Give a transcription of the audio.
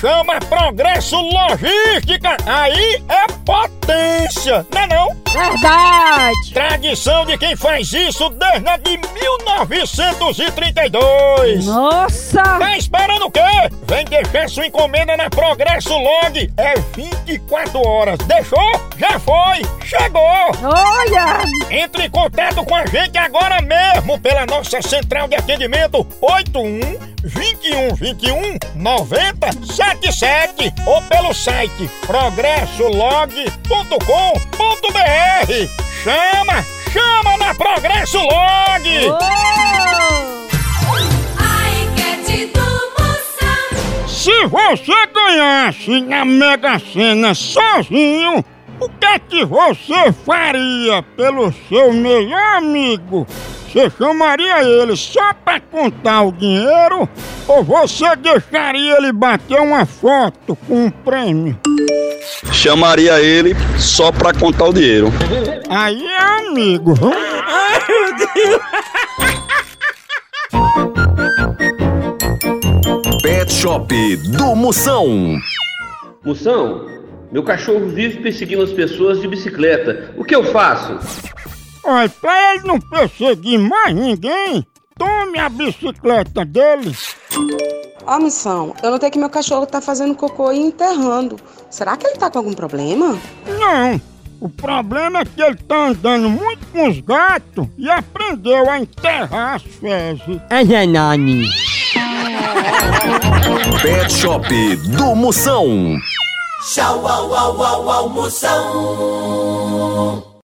chama Progresso Logística. Aí é potência, não é não? Verdade! Tradição de quem faz isso desde a de 1932. Nossa! Tá esperando o quê? Vem deixar sua encomenda na Progresso Log. É 24 horas. Deixou? Já foi. Chegou. Olha! Entre em contato com a gente agora mesmo pela nossa central de atendimento 81 21 21 90 77 ou pelo site progressolog.com.br. Chama, chama na Progresso Log. Oh! Você ganhasse na Mega Sena sozinho, o que é que você faria pelo seu melhor amigo? Você chamaria ele só pra contar o dinheiro ou você deixaria ele bater uma foto com um prêmio? Chamaria ele só pra contar o dinheiro. Aí é amigo. viu? Pet Shop do Moção. Moção, meu cachorro vive perseguindo as pessoas de bicicleta. O que eu faço? Olha, pra ele não perseguir mais ninguém, tome a bicicleta dele. Ó, missão, eu notei que meu cachorro tá fazendo cocô e enterrando. Será que ele tá com algum problema? Não, o problema é que ele tá andando muito com os gatos e aprendeu a enterrar as fezes. É Janani! Pet Shop do Moção. Tchau, au, au, au, au, moção.